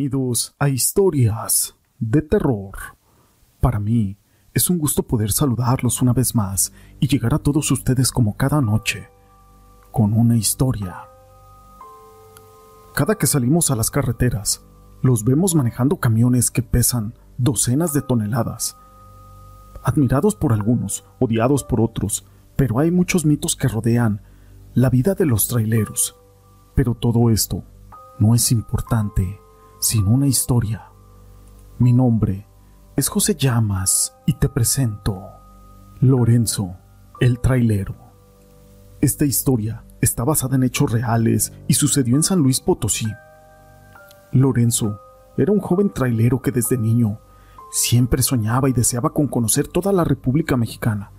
Bienvenidos a Historias de Terror. Para mí es un gusto poder saludarlos una vez más y llegar a todos ustedes como cada noche, con una historia. Cada que salimos a las carreteras, los vemos manejando camiones que pesan docenas de toneladas. Admirados por algunos, odiados por otros, pero hay muchos mitos que rodean la vida de los traileros. Pero todo esto no es importante sin una historia. Mi nombre es José Llamas y te presento Lorenzo, el trailero. Esta historia está basada en hechos reales y sucedió en San Luis Potosí. Lorenzo era un joven trailero que desde niño siempre soñaba y deseaba con conocer toda la República Mexicana.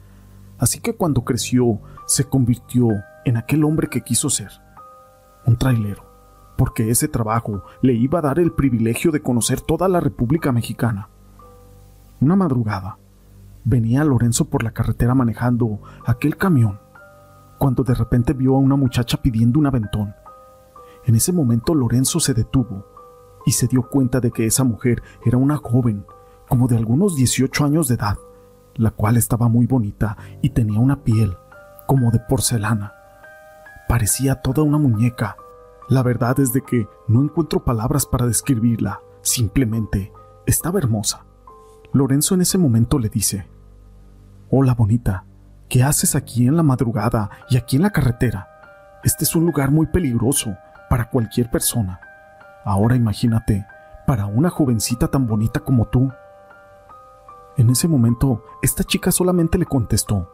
Así que cuando creció se convirtió en aquel hombre que quiso ser, un trailero porque ese trabajo le iba a dar el privilegio de conocer toda la República Mexicana. Una madrugada, venía Lorenzo por la carretera manejando aquel camión, cuando de repente vio a una muchacha pidiendo un aventón. En ese momento Lorenzo se detuvo y se dio cuenta de que esa mujer era una joven, como de algunos 18 años de edad, la cual estaba muy bonita y tenía una piel como de porcelana. Parecía toda una muñeca la verdad es de que no encuentro palabras para describirla, simplemente estaba hermosa. Lorenzo en ese momento le dice, Hola bonita, ¿qué haces aquí en la madrugada y aquí en la carretera? Este es un lugar muy peligroso para cualquier persona. Ahora imagínate, para una jovencita tan bonita como tú. En ese momento, esta chica solamente le contestó,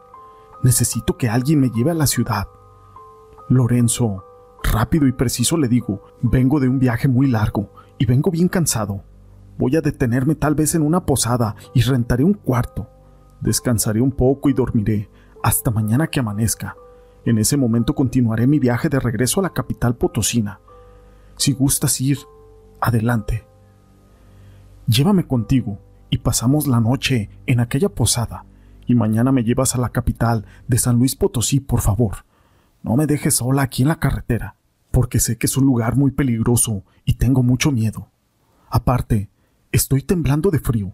Necesito que alguien me lleve a la ciudad. Lorenzo Rápido y preciso le digo, vengo de un viaje muy largo y vengo bien cansado. Voy a detenerme tal vez en una posada y rentaré un cuarto. Descansaré un poco y dormiré hasta mañana que amanezca. En ese momento continuaré mi viaje de regreso a la capital potosina. Si gustas ir, adelante. Llévame contigo y pasamos la noche en aquella posada, y mañana me llevas a la capital de San Luis Potosí, por favor. No me dejes sola aquí en la carretera, porque sé que es un lugar muy peligroso y tengo mucho miedo. Aparte, estoy temblando de frío.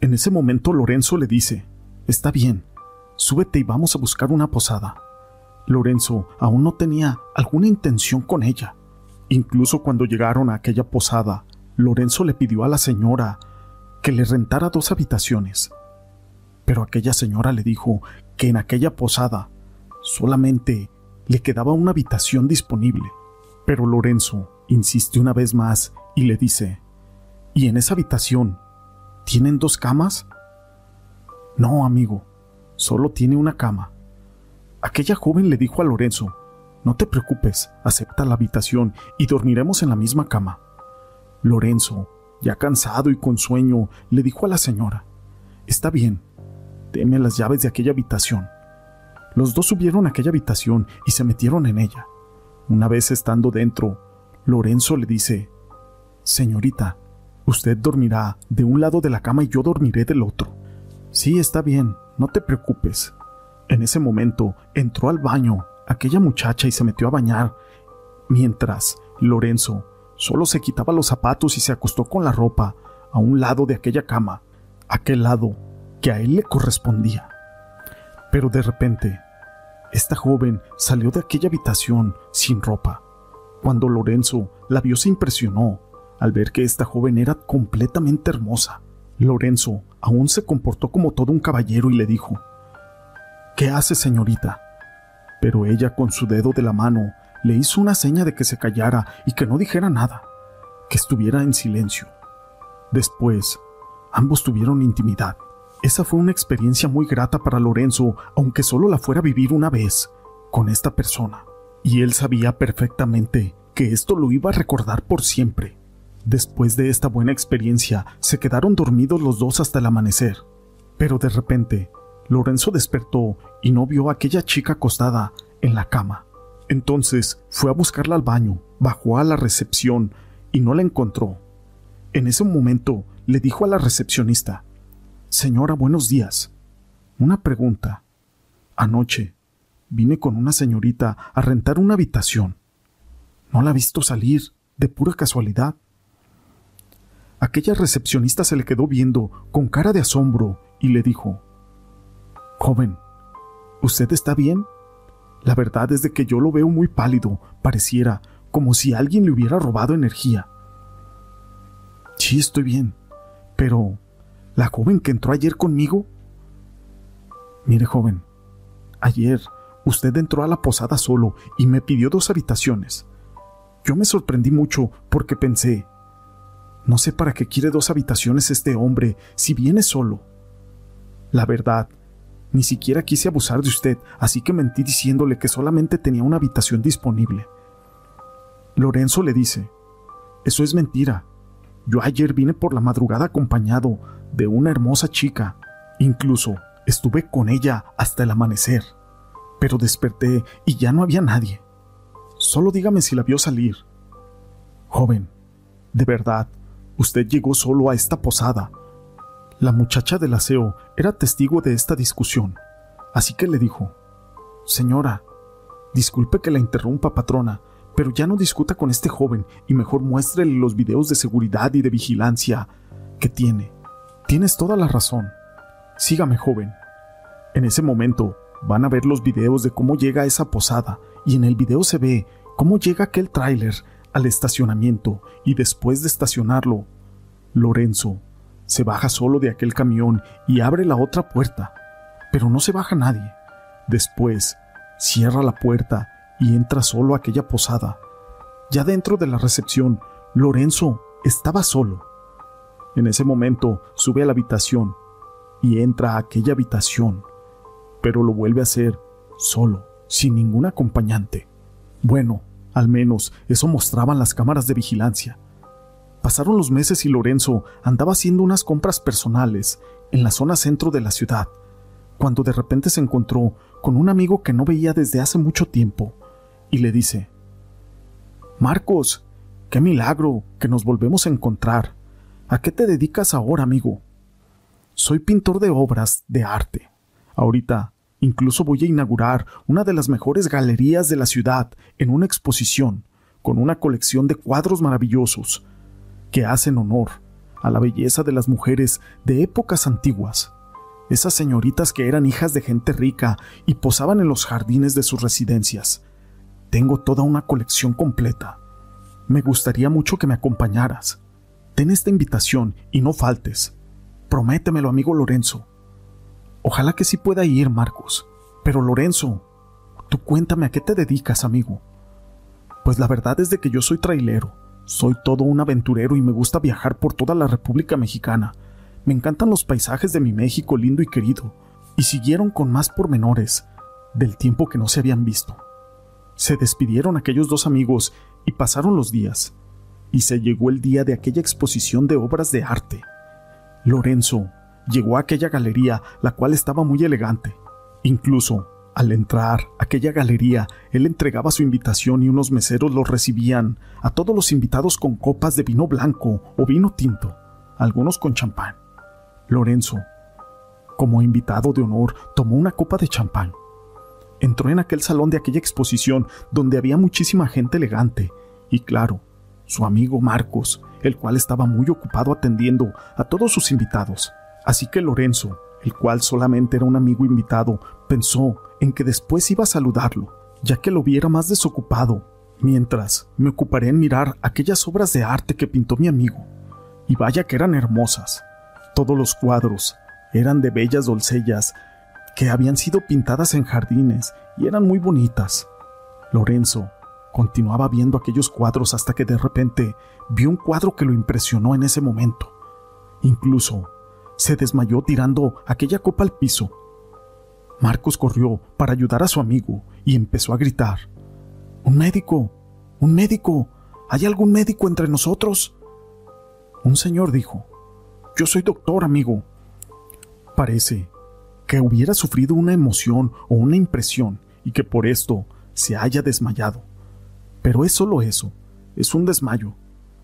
En ese momento Lorenzo le dice, Está bien, súbete y vamos a buscar una posada. Lorenzo aún no tenía alguna intención con ella. Incluso cuando llegaron a aquella posada, Lorenzo le pidió a la señora que le rentara dos habitaciones. Pero aquella señora le dijo que en aquella posada solamente le quedaba una habitación disponible. Pero Lorenzo insiste una vez más y le dice, ¿Y en esa habitación tienen dos camas? No, amigo, solo tiene una cama. Aquella joven le dijo a Lorenzo, no te preocupes, acepta la habitación y dormiremos en la misma cama. Lorenzo, ya cansado y con sueño, le dijo a la señora, Está bien, deme las llaves de aquella habitación. Los dos subieron a aquella habitación y se metieron en ella. Una vez estando dentro, Lorenzo le dice, Señorita, usted dormirá de un lado de la cama y yo dormiré del otro. Sí, está bien, no te preocupes. En ese momento entró al baño aquella muchacha y se metió a bañar, mientras Lorenzo solo se quitaba los zapatos y se acostó con la ropa a un lado de aquella cama, aquel lado que a él le correspondía. Pero de repente esta joven salió de aquella habitación sin ropa. Cuando Lorenzo la vio se impresionó al ver que esta joven era completamente hermosa. Lorenzo aún se comportó como todo un caballero y le dijo, ¿Qué hace, señorita? Pero ella con su dedo de la mano le hizo una seña de que se callara y que no dijera nada, que estuviera en silencio. Después, ambos tuvieron intimidad. Esa fue una experiencia muy grata para Lorenzo, aunque solo la fuera a vivir una vez con esta persona. Y él sabía perfectamente que esto lo iba a recordar por siempre. Después de esta buena experiencia, se quedaron dormidos los dos hasta el amanecer. Pero de repente, Lorenzo despertó y no vio a aquella chica acostada en la cama. Entonces fue a buscarla al baño, bajó a la recepción y no la encontró. En ese momento le dijo a la recepcionista, Señora, buenos días. Una pregunta. Anoche vine con una señorita a rentar una habitación. ¿No la ha visto salir de pura casualidad? aquella recepcionista se le quedó viendo con cara de asombro y le dijo, Joven, ¿usted está bien? La verdad es de que yo lo veo muy pálido, pareciera como si alguien le hubiera robado energía. Sí, estoy bien, pero ¿la joven que entró ayer conmigo? Mire, joven, ayer usted entró a la posada solo y me pidió dos habitaciones. Yo me sorprendí mucho porque pensé, no sé para qué quiere dos habitaciones este hombre si viene solo. La verdad, ni siquiera quise abusar de usted, así que mentí diciéndole que solamente tenía una habitación disponible. Lorenzo le dice, eso es mentira. Yo ayer vine por la madrugada acompañado de una hermosa chica. Incluso estuve con ella hasta el amanecer. Pero desperté y ya no había nadie. Solo dígame si la vio salir. Joven, de verdad, usted llegó solo a esta posada. La muchacha del aseo era testigo de esta discusión, así que le dijo, Señora, disculpe que la interrumpa, patrona, pero ya no discuta con este joven y mejor muéstrele los videos de seguridad y de vigilancia que tiene. Tienes toda la razón. Sígame, joven. En ese momento van a ver los videos de cómo llega a esa posada y en el video se ve cómo llega aquel tráiler al estacionamiento y después de estacionarlo, Lorenzo se baja solo de aquel camión y abre la otra puerta, pero no se baja nadie. Después cierra la puerta y entra solo a aquella posada. Ya dentro de la recepción, Lorenzo estaba solo. En ese momento sube a la habitación y entra a aquella habitación, pero lo vuelve a hacer solo, sin ningún acompañante. Bueno, al menos eso mostraban las cámaras de vigilancia. Pasaron los meses y Lorenzo andaba haciendo unas compras personales en la zona centro de la ciudad, cuando de repente se encontró con un amigo que no veía desde hace mucho tiempo, y le dice, Marcos, qué milagro que nos volvemos a encontrar. ¿A qué te dedicas ahora, amigo? Soy pintor de obras de arte. Ahorita Incluso voy a inaugurar una de las mejores galerías de la ciudad en una exposición con una colección de cuadros maravillosos que hacen honor a la belleza de las mujeres de épocas antiguas, esas señoritas que eran hijas de gente rica y posaban en los jardines de sus residencias. Tengo toda una colección completa. Me gustaría mucho que me acompañaras. Ten esta invitación y no faltes. Prométemelo, amigo Lorenzo. Ojalá que sí pueda ir, Marcos. Pero Lorenzo, tú cuéntame a qué te dedicas, amigo. Pues la verdad es de que yo soy trailero. Soy todo un aventurero y me gusta viajar por toda la República Mexicana. Me encantan los paisajes de mi México lindo y querido. Y siguieron con más pormenores del tiempo que no se habían visto. Se despidieron aquellos dos amigos y pasaron los días. Y se llegó el día de aquella exposición de obras de arte. Lorenzo llegó a aquella galería, la cual estaba muy elegante. Incluso, al entrar a aquella galería, él entregaba su invitación y unos meseros los recibían a todos los invitados con copas de vino blanco o vino tinto, algunos con champán. Lorenzo, como invitado de honor, tomó una copa de champán. Entró en aquel salón de aquella exposición donde había muchísima gente elegante y claro, su amigo Marcos, el cual estaba muy ocupado atendiendo a todos sus invitados. Así que Lorenzo, el cual solamente era un amigo invitado, pensó en que después iba a saludarlo, ya que lo viera más desocupado, mientras me ocuparé en mirar aquellas obras de arte que pintó mi amigo. Y vaya que eran hermosas. Todos los cuadros eran de bellas doncellas que habían sido pintadas en jardines y eran muy bonitas. Lorenzo continuaba viendo aquellos cuadros hasta que de repente vio un cuadro que lo impresionó en ese momento. Incluso se desmayó tirando aquella copa al piso. Marcos corrió para ayudar a su amigo y empezó a gritar. ¡Un médico! ¡Un médico! ¿Hay algún médico entre nosotros? Un señor dijo, Yo soy doctor, amigo. Parece que hubiera sufrido una emoción o una impresión y que por esto se haya desmayado. Pero es solo eso, es un desmayo.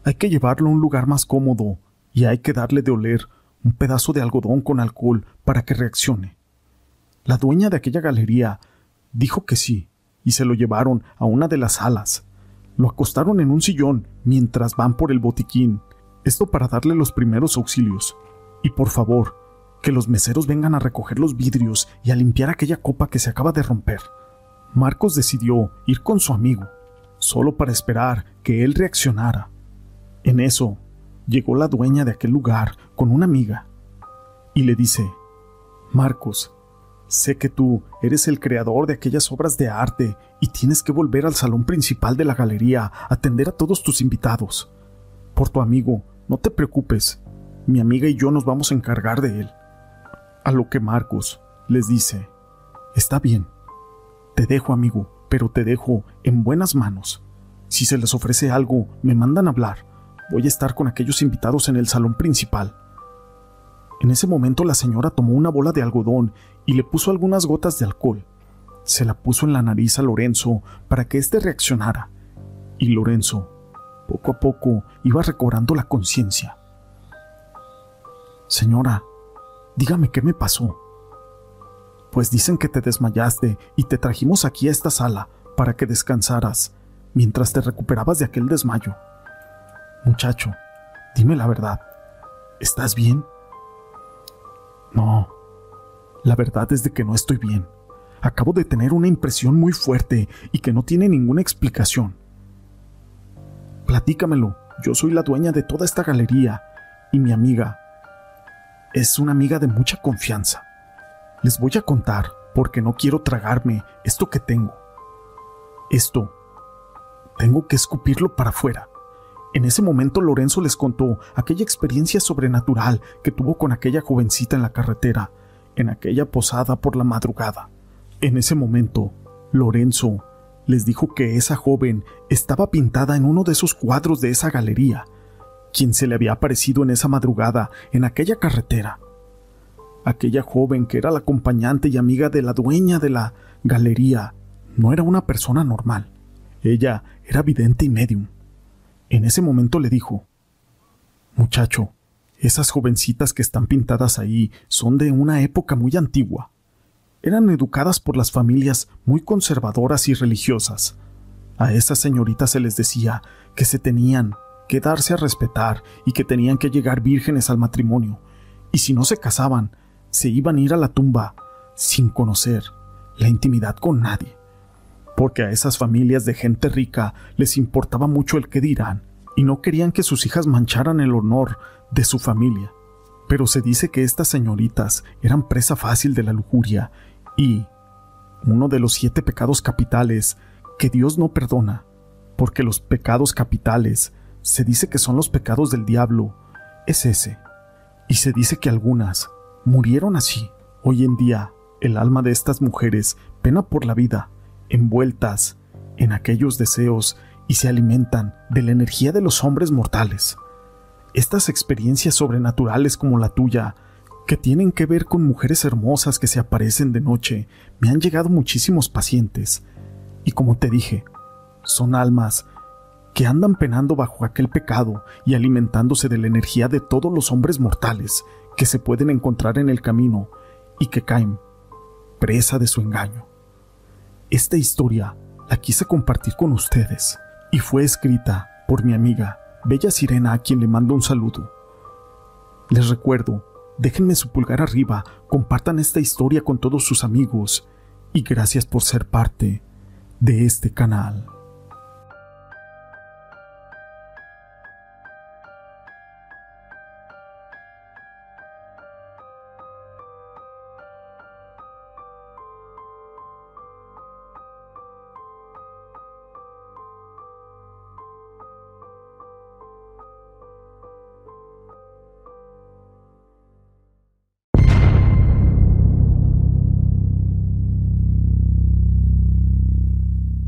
Hay que llevarlo a un lugar más cómodo y hay que darle de oler un pedazo de algodón con alcohol para que reaccione. La dueña de aquella galería dijo que sí, y se lo llevaron a una de las salas. Lo acostaron en un sillón mientras van por el botiquín Esto para darle los primeros auxilios. Y por favor, que los meseros vengan a recoger los vidrios y a limpiar aquella copa que se acaba de romper. Marcos decidió ir con su amigo, solo para esperar que él reaccionara. En eso, llegó la dueña de aquel lugar con una amiga y le dice, Marcos, sé que tú eres el creador de aquellas obras de arte y tienes que volver al salón principal de la galería a atender a todos tus invitados. Por tu amigo, no te preocupes, mi amiga y yo nos vamos a encargar de él. A lo que Marcos les dice, está bien, te dejo amigo, pero te dejo en buenas manos. Si se les ofrece algo, me mandan a hablar. Voy a estar con aquellos invitados en el salón principal. En ese momento la señora tomó una bola de algodón y le puso algunas gotas de alcohol. Se la puso en la nariz a Lorenzo para que éste reaccionara. Y Lorenzo, poco a poco, iba recobrando la conciencia. Señora, dígame qué me pasó. Pues dicen que te desmayaste y te trajimos aquí a esta sala para que descansaras mientras te recuperabas de aquel desmayo. Muchacho, dime la verdad. ¿Estás bien? No, la verdad es de que no estoy bien. Acabo de tener una impresión muy fuerte y que no tiene ninguna explicación. Platícamelo, yo soy la dueña de toda esta galería y mi amiga es una amiga de mucha confianza. Les voy a contar porque no quiero tragarme esto que tengo. Esto, tengo que escupirlo para afuera. En ese momento Lorenzo les contó aquella experiencia sobrenatural que tuvo con aquella jovencita en la carretera, en aquella posada por la madrugada. En ese momento, Lorenzo les dijo que esa joven estaba pintada en uno de esos cuadros de esa galería, quien se le había aparecido en esa madrugada en aquella carretera. Aquella joven que era la acompañante y amiga de la dueña de la galería no era una persona normal. Ella era vidente y medium. En ese momento le dijo, Muchacho, esas jovencitas que están pintadas ahí son de una época muy antigua. Eran educadas por las familias muy conservadoras y religiosas. A esas señoritas se les decía que se tenían que darse a respetar y que tenían que llegar vírgenes al matrimonio, y si no se casaban, se iban a ir a la tumba sin conocer la intimidad con nadie porque a esas familias de gente rica les importaba mucho el que dirán, y no querían que sus hijas mancharan el honor de su familia. Pero se dice que estas señoritas eran presa fácil de la lujuria y uno de los siete pecados capitales que Dios no perdona, porque los pecados capitales se dice que son los pecados del diablo, es ese. Y se dice que algunas murieron así. Hoy en día, el alma de estas mujeres pena por la vida envueltas en aquellos deseos y se alimentan de la energía de los hombres mortales. Estas experiencias sobrenaturales como la tuya, que tienen que ver con mujeres hermosas que se aparecen de noche, me han llegado muchísimos pacientes. Y como te dije, son almas que andan penando bajo aquel pecado y alimentándose de la energía de todos los hombres mortales que se pueden encontrar en el camino y que caen presa de su engaño. Esta historia la quise compartir con ustedes y fue escrita por mi amiga Bella Sirena a quien le mando un saludo. Les recuerdo, déjenme su pulgar arriba, compartan esta historia con todos sus amigos y gracias por ser parte de este canal.